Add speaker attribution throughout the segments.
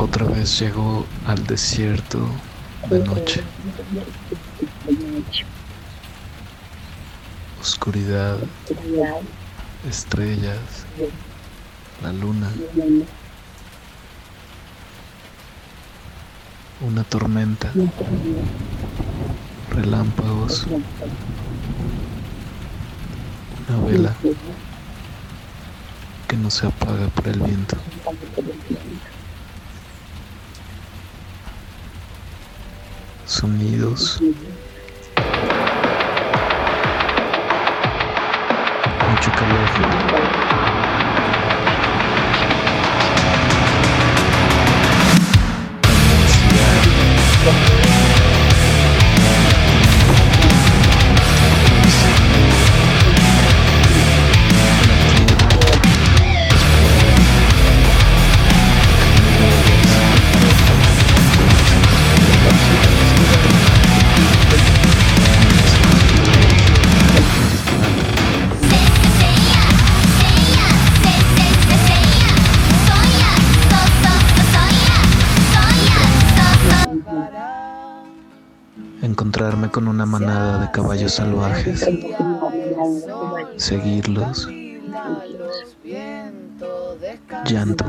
Speaker 1: Otra vez llegó al desierto de noche. Oscuridad, estrellas, la luna, una tormenta, relámpagos, una vela que no se apaga por el viento. Sonidos. Mucho calor. Encontrarme con una manada de caballos salvajes, seguirlos, llanto,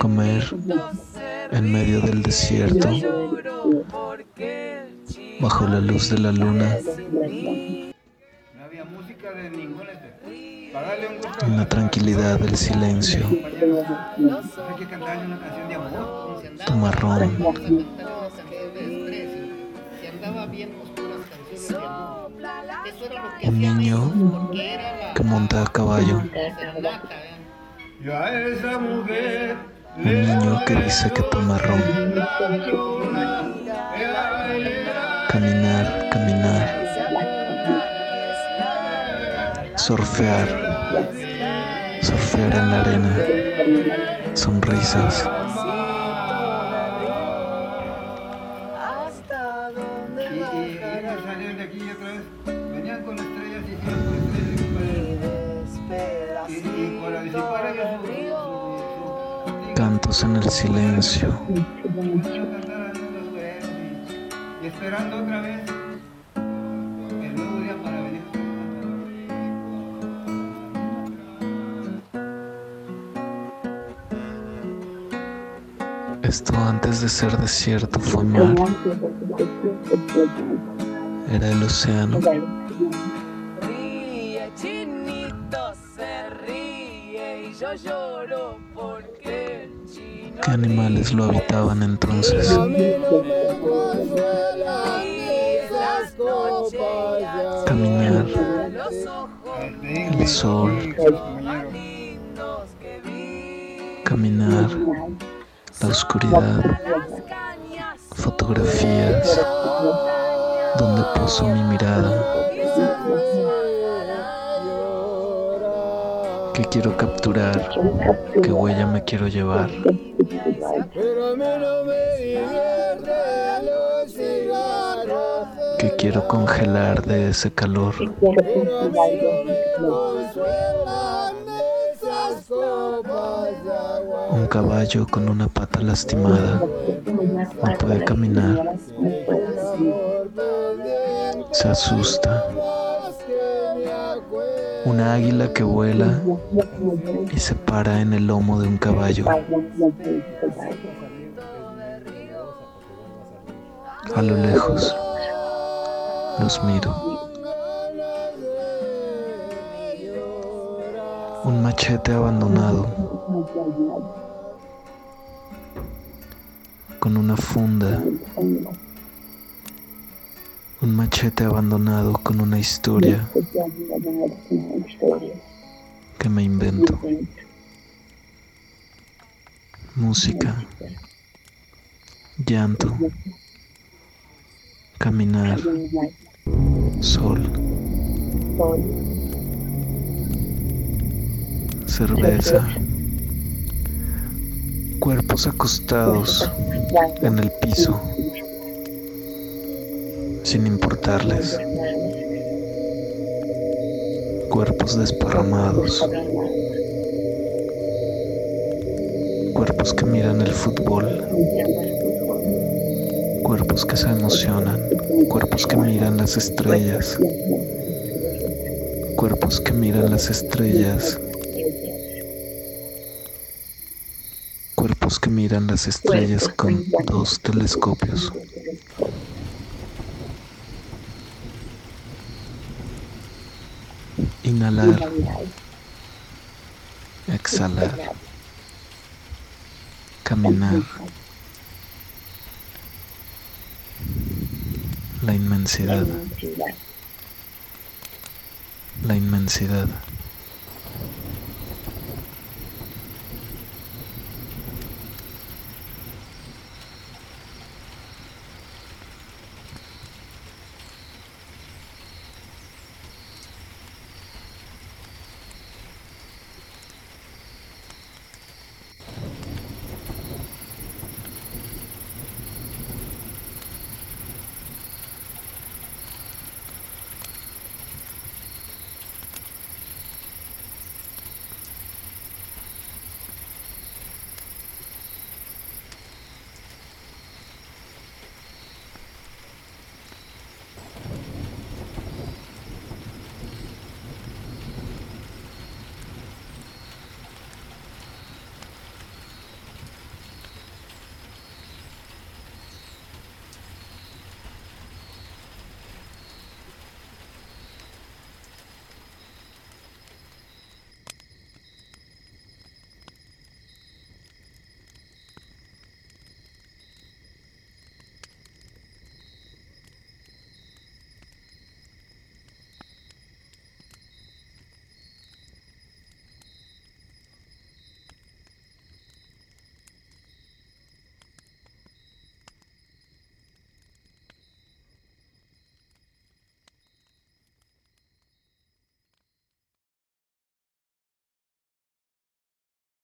Speaker 1: comer en medio del desierto, bajo la luz de la luna, en la tranquilidad del silencio, tu marrón, un niño que monta a caballo, un niño que dice que toma ron, caminar, caminar,
Speaker 2: para disipar ellos su, su, su,
Speaker 1: cantos en el silencio,
Speaker 2: esperando otra vez
Speaker 1: esto antes de ser desierto fue mar, era el océano,
Speaker 3: Ríe, chinito se ríe y yo lloro porque el chino
Speaker 1: ¿qué animales lo habitaban entonces?
Speaker 3: ríe las noches.
Speaker 1: Caminar,
Speaker 3: los ojos
Speaker 1: el sol, caminar, la oscuridad, fotografías, donde puso mi mirada, que quiero capturar, qué huella me quiero llevar. que quiero congelar de ese calor. Caballo con una pata lastimada no puede caminar, se asusta. Una águila que vuela y se para en el lomo de un caballo. A lo lejos los miro. Un machete abandonado con una funda. Un machete abandonado con una historia que me invento. Música, llanto, caminar, sol, cerveza, cuerpos acostados en el piso, sin importarles, cuerpos desparramados, Cuerpos que miran el fútbol. Cuerpos que se emocionan. Cuerpos que miran las estrellas. Cuerpos que miran las estrellas. Cuerpos que miran las estrellas con dos telescopios. Inhalar, exhalar, caminar. La inmensidad, la inmensidad.